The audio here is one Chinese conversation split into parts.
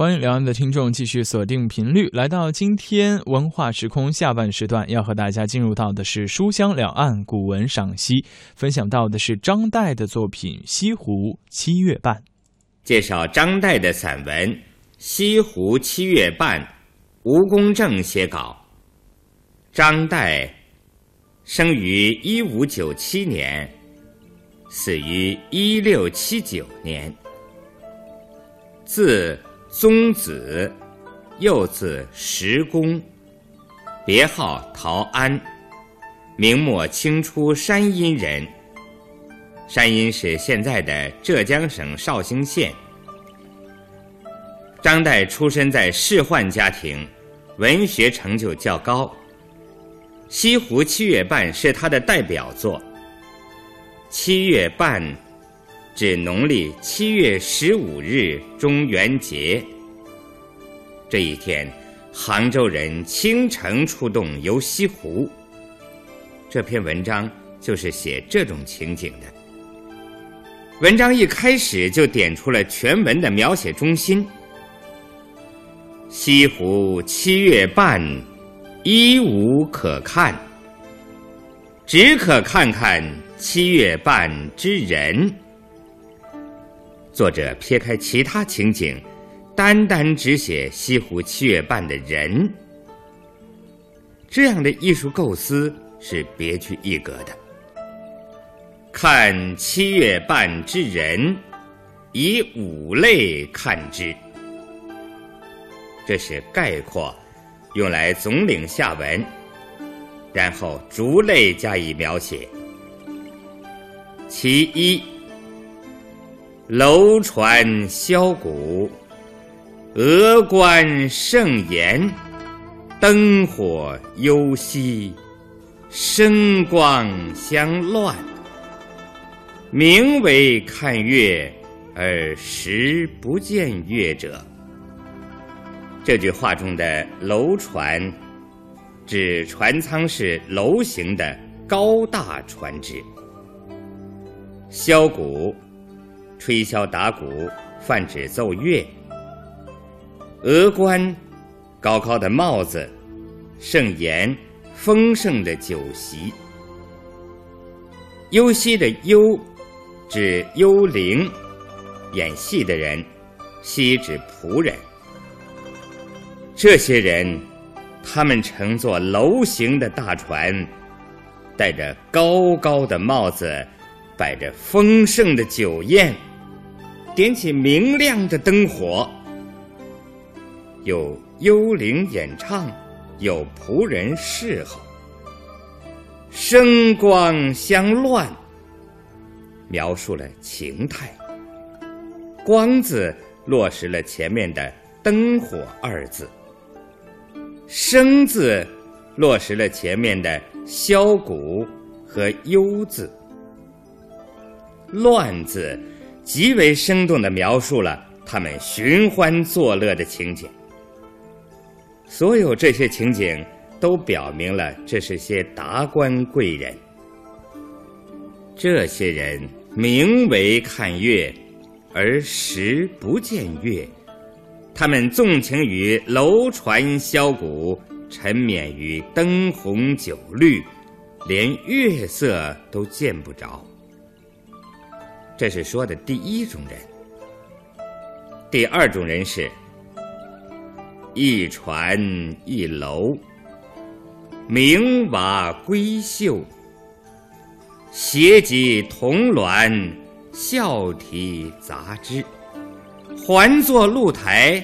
欢迎两岸的听众继续锁定频率，来到今天文化时空下半时段，要和大家进入到的是书香两岸古文赏析，分享到的是张岱的作品《西湖七月半》，介绍张岱的散文《西湖七月半》，吴公正写稿。张岱生于一五九七年，死于一六七九年，字。宗子，又字石公，别号陶安，明末清初山阴人。山阴是现在的浙江省绍兴县。张岱出身在仕宦家庭，文学成就较高。《西湖七月半》是他的代表作。七月半。指农历七月十五日中元节。这一天，杭州人倾城出动游西湖。这篇文章就是写这种情景的。文章一开始就点出了全文的描写中心：西湖七月半，一无可看，只可看看七月半之人。作者撇开其他情景，单单只写西湖七月半的人，这样的艺术构思是别具一格的。看七月半之人，以五类看之，这是概括，用来总领下文，然后逐类加以描写。其一。楼船箫鼓，峨冠盛筵，灯火幽兮，声光相乱。名为看月，而实不见月者。这句话中的楼船，指船舱是楼形的高大船只。箫鼓。吹箫打鼓，泛指奏乐。峨冠，高高的帽子；盛筵，丰盛的酒席。幽兮的幽，指幽灵，演戏的人；兮指仆人。这些人，他们乘坐楼形的大船，戴着高高的帽子，摆着丰盛的酒宴。点起明亮的灯火，有幽灵演唱，有仆人侍候，声光相乱，描述了情态。光字落实了前面的灯火二字，声字落实了前面的箫鼓和幽字，乱字。极为生动地描述了他们寻欢作乐的情景。所有这些情景都表明了这是些达官贵人。这些人名为看月，而实不见月。他们纵情于楼船箫鼓，沉湎于灯红酒绿，连月色都见不着。这是说的第一种人，第二种人是：一船一楼，明瓦闺秀，携几铜銮，笑啼杂枝，环坐露台，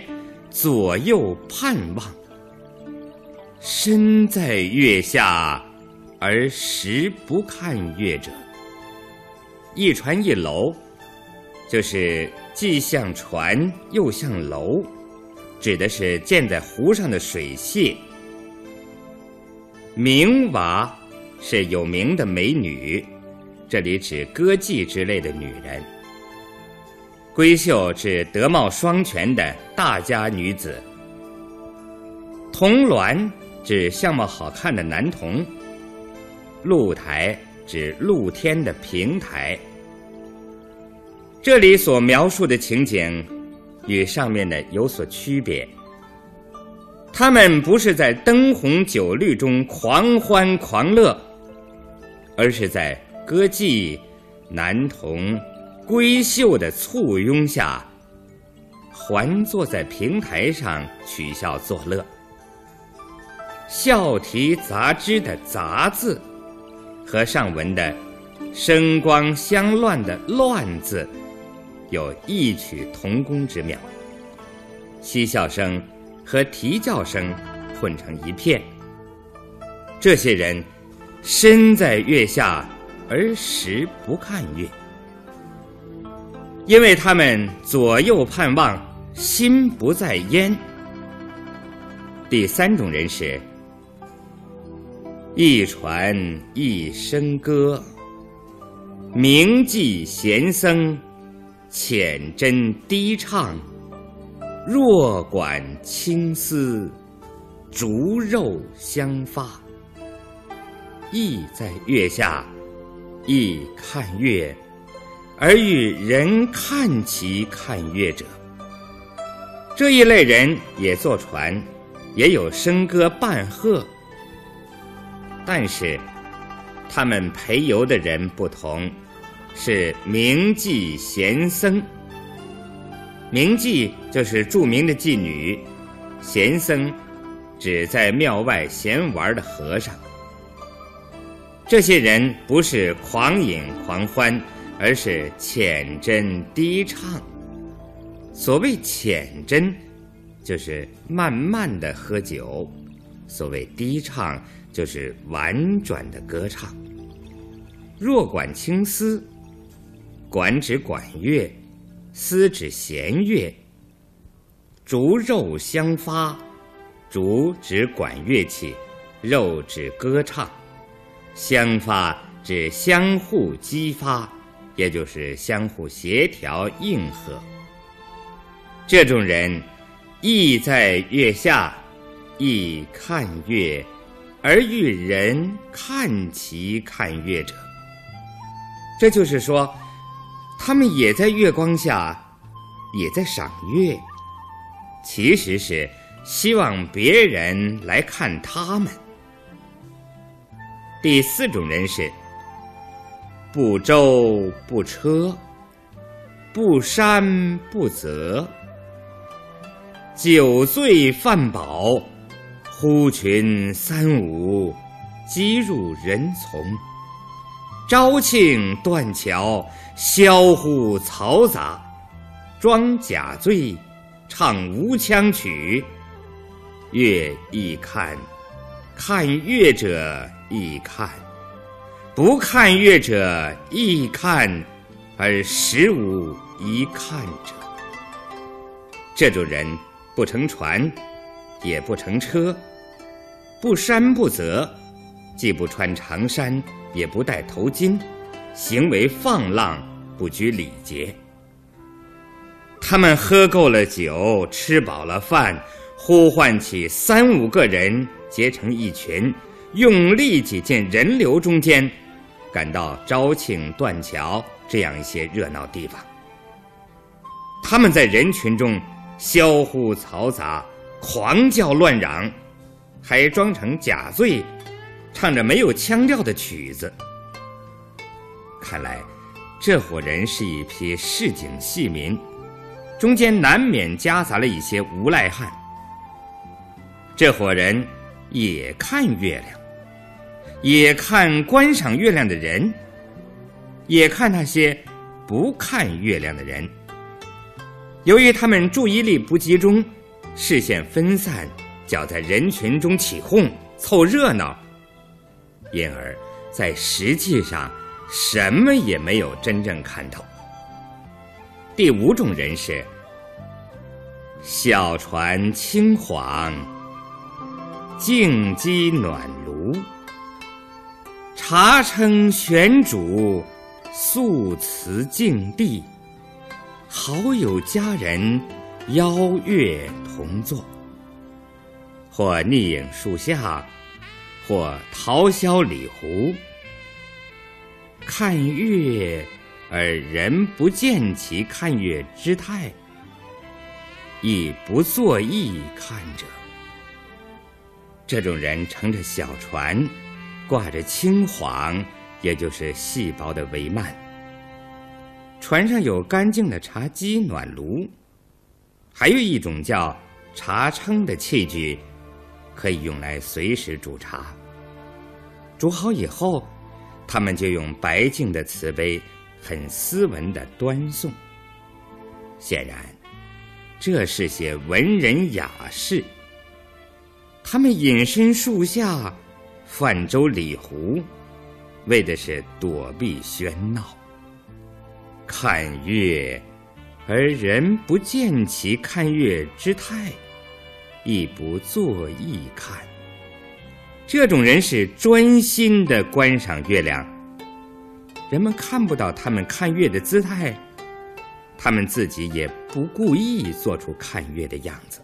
左右盼望，身在月下，而实不看月者。一船一楼，就是既像船又像楼，指的是建在湖上的水榭。名娃是有名的美女，这里指歌妓之类的女人。闺秀指德貌双全的大家女子。铜銮指相貌好看的男童。露台。指露天的平台。这里所描述的情景，与上面的有所区别。他们不是在灯红酒绿中狂欢狂乐，而是在歌妓、男童、闺秀的簇拥下，环坐在平台上取笑作乐。笑题杂枝的“杂”字，和上文的声光相乱的“乱”字，有异曲同工之妙。嬉笑声。和啼叫声混成一片。这些人身在月下，而时不看月，因为他们左右盼望，心不在焉。第三种人是：一传一声歌，铭记闲僧，浅斟低唱。若管青丝，竹肉相发。意在月下，亦看月，而与人看其看月者。这一类人也坐船，也有笙歌伴鹤，但是他们陪游的人不同，是名妓闲僧。名妓就是著名的妓女，闲僧指在庙外闲玩的和尚。这些人不是狂饮狂欢，而是浅斟低唱。所谓浅斟，就是慢慢的喝酒；所谓低唱，就是婉转的歌唱。若管青丝，管指管乐。丝指弦乐，竹肉相发，竹指管乐器，肉指歌唱，相发指相互激发，也就是相互协调应和。这种人，意在月下，亦看月，而遇人看其看月者。这就是说。他们也在月光下，也在赏月，其实是希望别人来看他们。第四种人是不舟不车，不山不泽，酒醉饭饱，呼群三五，击入人丛。招庆断桥，销户嘈杂，装假醉，唱无腔曲。乐亦看，看乐者亦看，不看乐者亦看，而实无一看者。这种人不乘船，也不乘车，不山不泽，既不穿长衫。也不戴头巾，行为放浪，不拘礼节。他们喝够了酒，吃饱了饭，呼唤起三五个人结成一群，用力挤进人流中间，赶到招庆断桥这样一些热闹地方。他们在人群中销呼嘈杂，狂叫乱嚷，还装成假醉。唱着没有腔调的曲子，看来这伙人是一批市井戏民，中间难免夹杂了一些无赖汉。这伙人也看月亮，也看观赏月亮的人，也看那些不看月亮的人。由于他们注意力不集中，视线分散，搅在人群中起哄凑热闹。因而，在实际上，什么也没有真正看到。第五种人是：小船轻晃，静鸡暖炉，茶称玄煮，素瓷净地，好友佳人邀月同坐，或逆影树下。或桃销李湖，看月而人不见其看月之态，亦不作意看者。这种人乘着小船，挂着青黄，也就是细薄的帷幔。船上有干净的茶几、暖炉，还有一种叫茶称的器具，可以用来随时煮茶。煮好以后，他们就用白净的瓷杯，很斯文的端送。显然，这是些文人雅士。他们隐身树下，泛舟里湖，为的是躲避喧闹。看月，而人不见其看月之态，亦不作意看。这种人是专心的观赏月亮，人们看不到他们看月的姿态，他们自己也不故意做出看月的样子。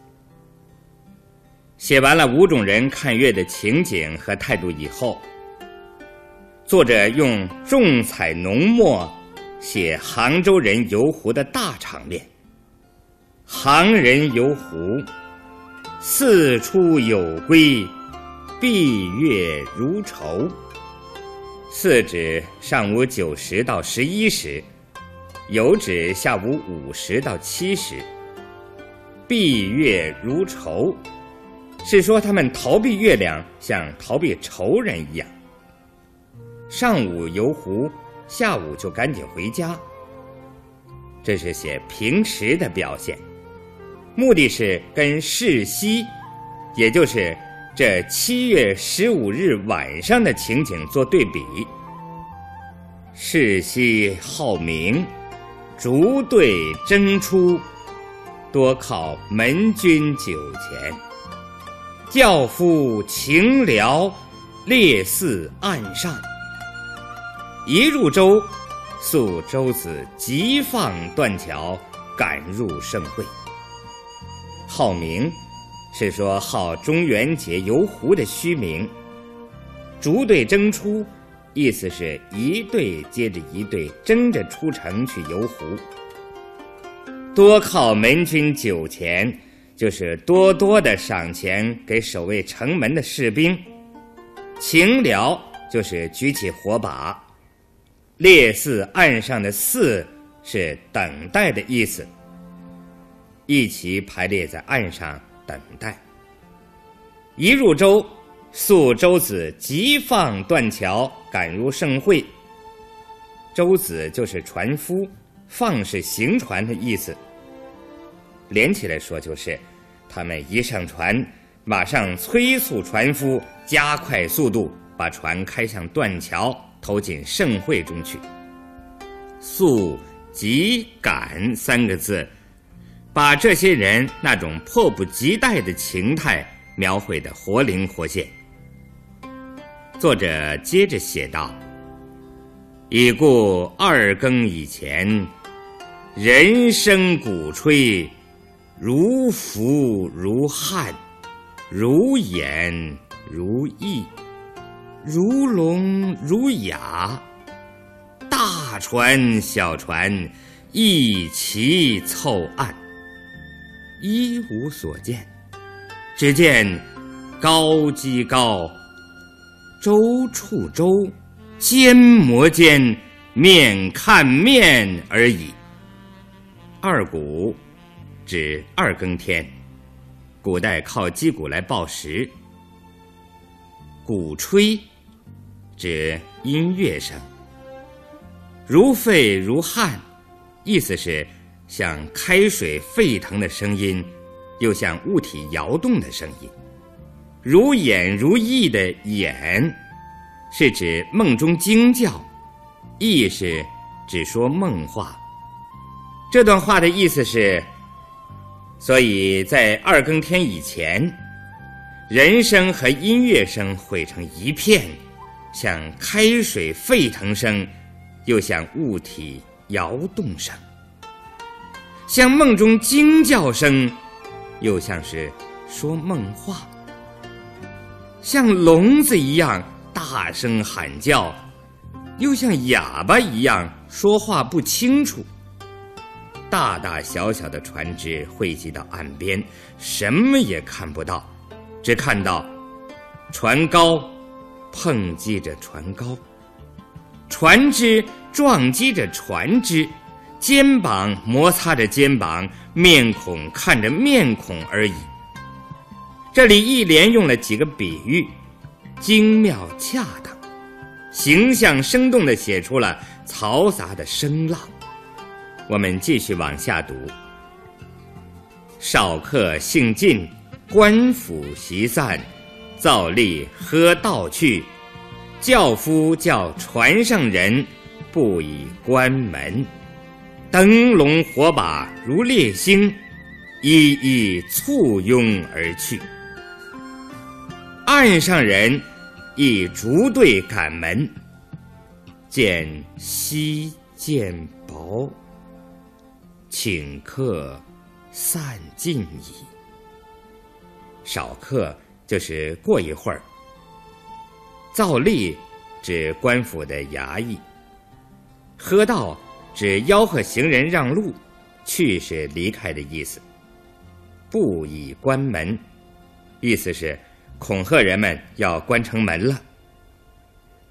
写完了五种人看月的情景和态度以后，作者用重彩浓墨写杭州人游湖的大场面。杭人游湖，四出有归。闭月如愁，四指上午九时到十一时，有指下午五时到七时。闭月如愁，是说他们逃避月亮，像逃避仇人一样。上午游湖，下午就赶紧回家。这是写平时的表现，目的是跟世袭，也就是。这七月十五日晚上的情景做对比。世袭好名，逐队争出，多靠门军酒钱。教夫情聊，列寺岸上。一入舟，宿舟子急放断桥，赶入盛会。好名。是说号中元节游湖的虚名，逐队争出，意思是一队接着一队争着出城去游湖。多靠门军酒钱，就是多多的赏钱给守卫城门的士兵。擎辽就是举起火把，列寺岸上的寺是等待的意思，一齐排列在岸上。等待。一入舟，宿舟子急放断桥，赶入盛会。舟子就是船夫，放是行船的意思。连起来说就是，他们一上船，马上催促船夫加快速度，把船开向断桥，投进盛会中去。速、急、赶三个字。把这些人那种迫不及待的情态描绘得活灵活现。作者接着写道：“已故二更以前，人声鼓吹，如浮如汉，如演如意，如聋如哑，大船小船一齐凑岸。”一无所见，只见高击高，舟触舟，肩磨肩，面看面而已。二鼓指二更天，古代靠击鼓来报时。鼓吹指音乐声，如沸如汗，意思是。像开水沸腾的声音，又像物体摇动的声音。如演如呓的演，是指梦中惊叫；呓是指说梦话。这段话的意思是：所以在二更天以前，人声和音乐声汇成一片，像开水沸腾声，又像物体摇动声。像梦中惊叫声，又像是说梦话；像聋子一样大声喊叫，又像哑巴一样说话不清楚。大大小小的船只汇集到岸边，什么也看不到，只看到船高碰击着船高，船只撞击着船只，肩膀摩擦着肩膀，面孔看着面孔而已。这里一连用了几个比喻，精妙恰当，形象生动地写出了嘈杂的声浪。我们继续往下读。少客兴尽，官府席散，造吏喝道去。轿夫叫船上人，不以关门。灯笼火把如烈星，一一簇拥而去。岸上人亦逐队赶门，见稀见薄。请客散尽矣。少客就是过一会儿。造吏指官府的衙役。喝道指吆喝行人让路，去是离开的意思。不以关门，意思是恐吓人们要关城门了。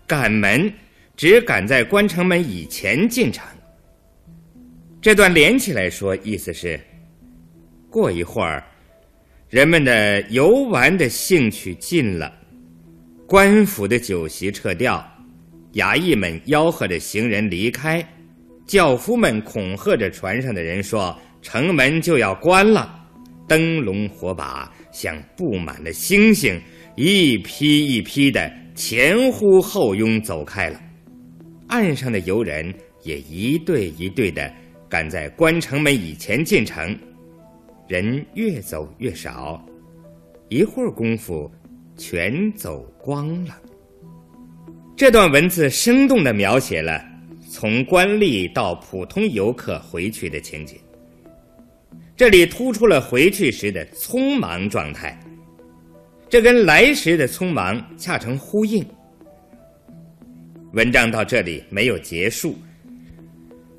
赶门只赶在关城门以前进城。这段连起来说，意思是：过一会儿，人们的游玩的兴趣尽了，官府的酒席撤掉，衙役们吆喝着行人离开，轿夫们恐吓着船上的人说：“城门就要关了。”灯笼火把像布满了星星，一批一批的前呼后拥走开了，岸上的游人也一对一对的。赶在关城门以前进城，人越走越少，一会儿功夫，全走光了。这段文字生动地描写了从官吏到普通游客回去的情景。这里突出了回去时的匆忙状态，这跟来时的匆忙恰成呼应。文章到这里没有结束。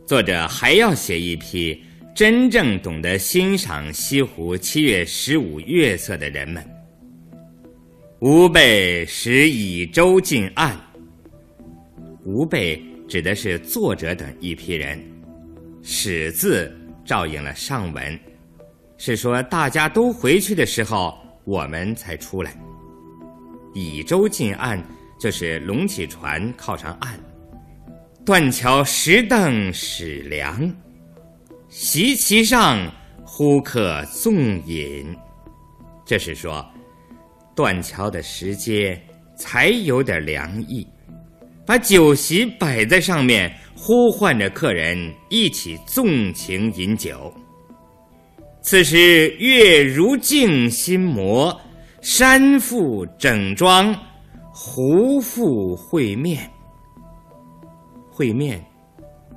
作者还要写一批真正懂得欣赏西湖七月十五月色的人们。吾辈使以舟近岸。吾辈指的是作者等一批人，使字照应了上文，是说大家都回去的时候，我们才出来。以舟近岸，就是拢起船靠上岸。断桥石凳始凉，席其上，呼客纵饮。这是说，断桥的石阶才有点凉意，把酒席摆在上面，呼唤着客人一起纵情饮酒。此时月如镜心魔，山复整装，湖复会面。会面，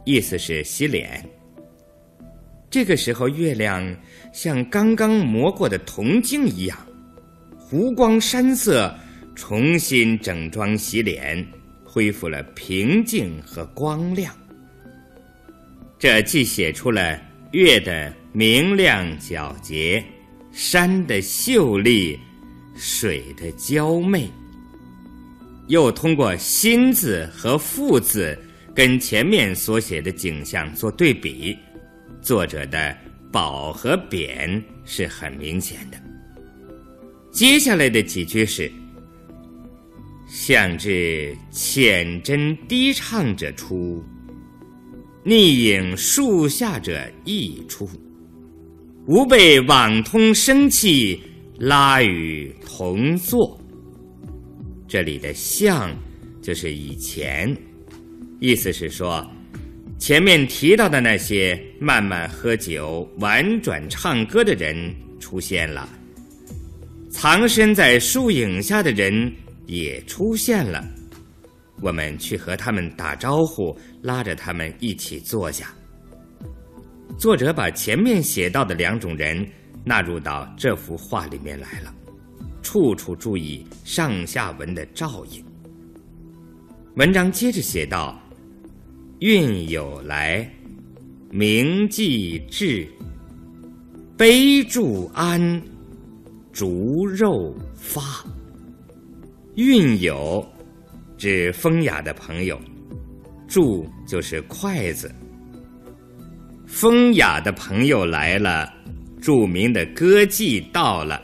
意思是洗脸。这个时候，月亮像刚刚磨过的铜镜一样，湖光山色，重新整装洗脸，恢复了平静和光亮。这既写出了月的明亮皎洁，山的秀丽，水的娇媚，又通过“心”字和“复”字。跟前面所写的景象做对比，作者的褒和贬是很明显的。接下来的几句是：“向至浅斟低唱者出，逆影树下者亦出。吾辈网通生气，拉与同坐。”这里的“向”就是以前。意思是说，前面提到的那些慢慢喝酒、婉转唱歌的人出现了，藏身在树影下的人也出现了。我们去和他们打招呼，拉着他们一起坐下。作者把前面写到的两种人纳入到这幅画里面来了，处处注意上下文的照应。文章接着写道。运有来，名既至，杯注安，竹肉发。韵有，指风雅的朋友；注就是筷子。风雅的朋友来了，著名的歌妓到了，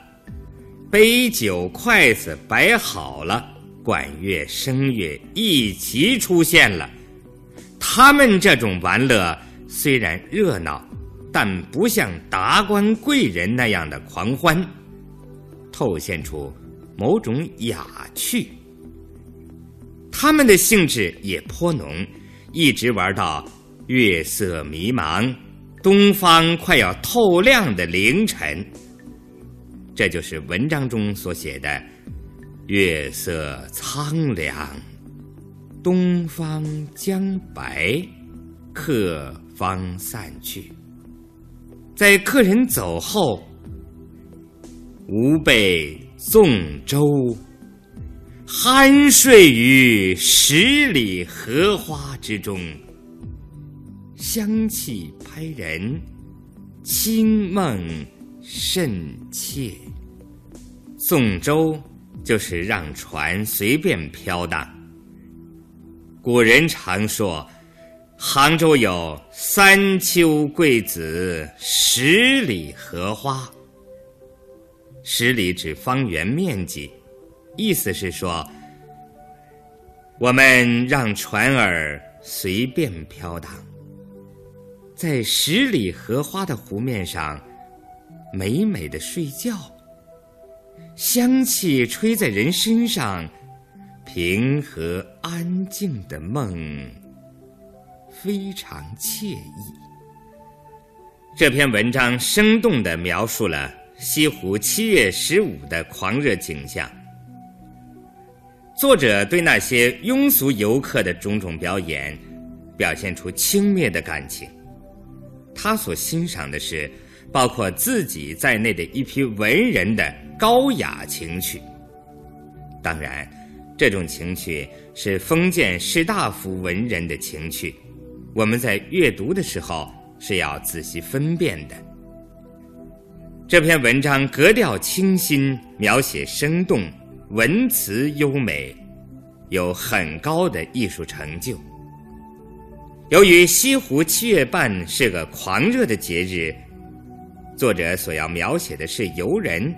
杯酒筷子摆好了，管乐声乐一齐出现了。他们这种玩乐虽然热闹，但不像达官贵人那样的狂欢，透现出。某种雅趣，他们的兴致也颇浓，一直玩到月色迷茫、东方快要透亮的凌晨。这就是文章中所写的“月色苍凉，东方将白，客方散去”。在客人走后，吾辈。纵舟，酣睡于十里荷花之中，香气拍人，清梦甚切。纵舟就是让船随便飘荡。古人常说，杭州有三秋桂子，十里荷花。十里指方圆面积，意思是说，我们让船儿随便飘荡，在十里荷花的湖面上美美的睡觉，香气吹在人身上，平和安静的梦，非常惬意。这篇文章生动地描述了。西湖七月十五的狂热景象，作者对那些庸俗游客的种种表演，表现出轻蔑的感情。他所欣赏的是包括自己在内的一批文人的高雅情趣。当然，这种情趣是封建士大夫文人的情趣，我们在阅读的时候是要仔细分辨的。这篇文章格调清新，描写生动，文辞优美，有很高的艺术成就。由于西湖七月半是个狂热的节日，作者所要描写的是游人，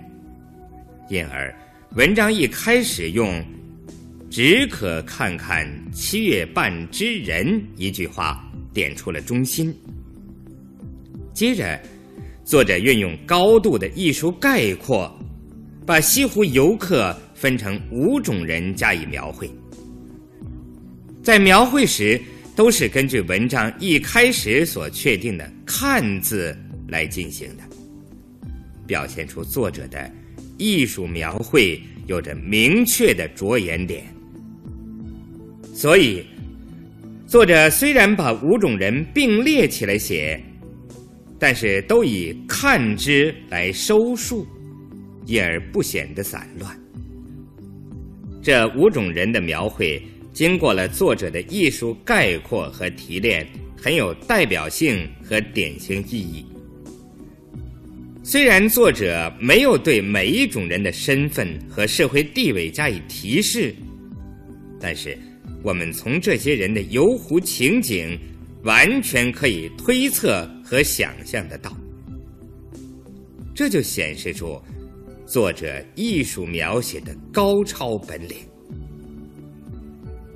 因而文章一开始用“只可看看七月半之人”一句话点出了中心，接着。作者运用高度的艺术概括，把西湖游客分成五种人加以描绘。在描绘时，都是根据文章一开始所确定的“看”字来进行的，表现出作者的艺术描绘有着明确的着眼点。所以，作者虽然把五种人并列起来写。但是都以看之来收束，因而不显得散乱。这五种人的描绘，经过了作者的艺术概括和提炼，很有代表性和典型意义。虽然作者没有对每一种人的身份和社会地位加以提示，但是我们从这些人的游湖情景，完全可以推测。和想象得到，这就显示出作者艺术描写的高超本领。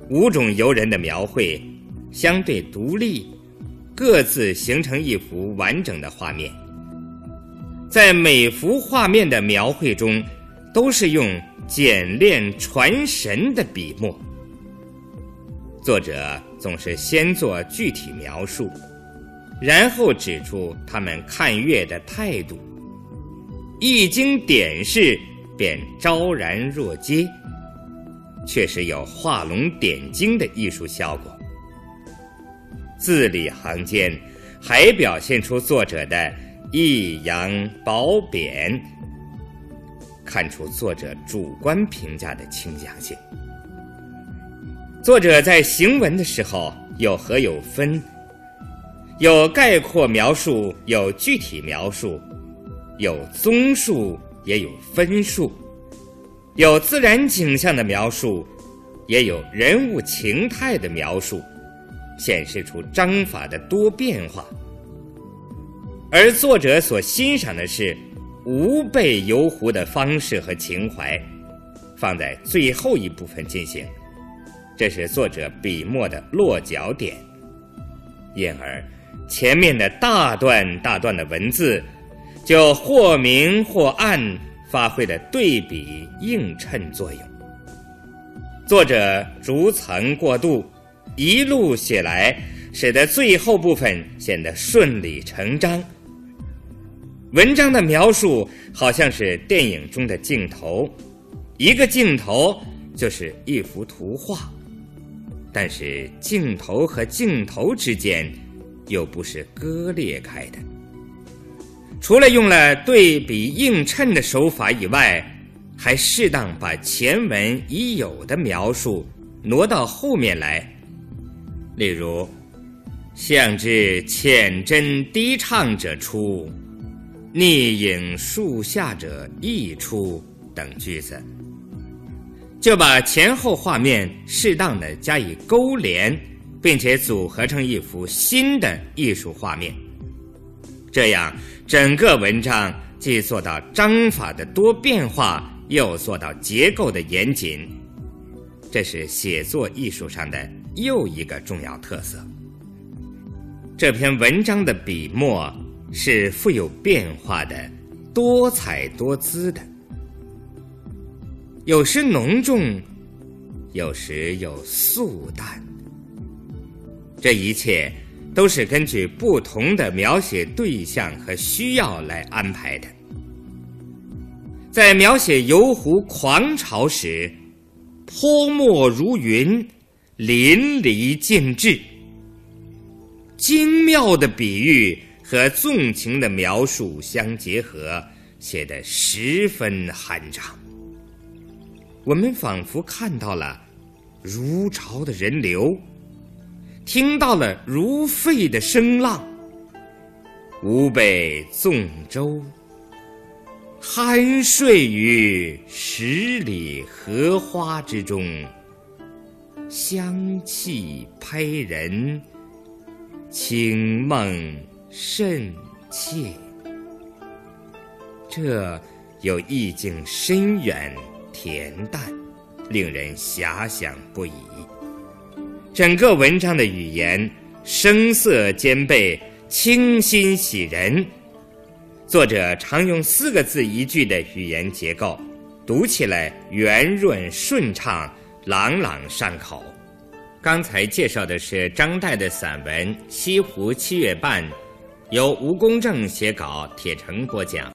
五种游人的描绘相对独立，各自形成一幅完整的画面。在每幅画面的描绘中，都是用简练传神的笔墨。作者总是先做具体描述。然后指出他们看月的态度，一经点示便昭然若揭，确实有画龙点睛的艺术效果。字里行间还表现出作者的抑扬褒贬，看出作者主观评价的倾向性。作者在行文的时候有和有分。有概括描述，有具体描述，有综述，也有分述，有自然景象的描述，也有人物情态的描述，显示出章法的多变化。而作者所欣赏的是无备游湖的方式和情怀，放在最后一部分进行。这是作者笔墨的落脚点，因而前面的大段大段的文字就或明或暗，发挥了对比映衬作用。作者逐层过渡，一路写来，使得最后部分显得顺理成章。文章的描述好像是电影中的镜头，一个镜头就是一幅图画。但是镜头和镜头之间，又不是割裂开的。除了用了对比映衬的手法以外，还适当把前文已有的描述挪到后面来。例如，“向之浅斟低唱者出，逆影树下者亦出”等句子。就把前后画面适当的加以勾连，并且组合成一幅新的艺术画面。这样，整个文章既做到章法的多变化，又做到结构的严谨。这是写作艺术上的又一个重要特色。这篇文章的笔墨是富有变化的，多彩多姿的。有时浓重，有时又素淡。这一切都是根据不同的描写对象和需要来安排的。在描写游湖狂潮时，泼墨如云，淋漓尽致，精妙的比喻和纵情的描述相结合，写得十分酣畅。我们仿佛看到了如潮的人流，听到了如沸的声浪。吾辈纵舟，酣睡于十里荷花之中，香气拍人，清梦甚切。这有意境深远。恬淡，令人遐想不已。整个文章的语言声色兼备，清新喜人。作者常用四个字一句的语言结构，读起来圆润顺畅，朗朗上口。刚才介绍的是张岱的散文《西湖七月半》，由吴公正写稿，铁成播讲。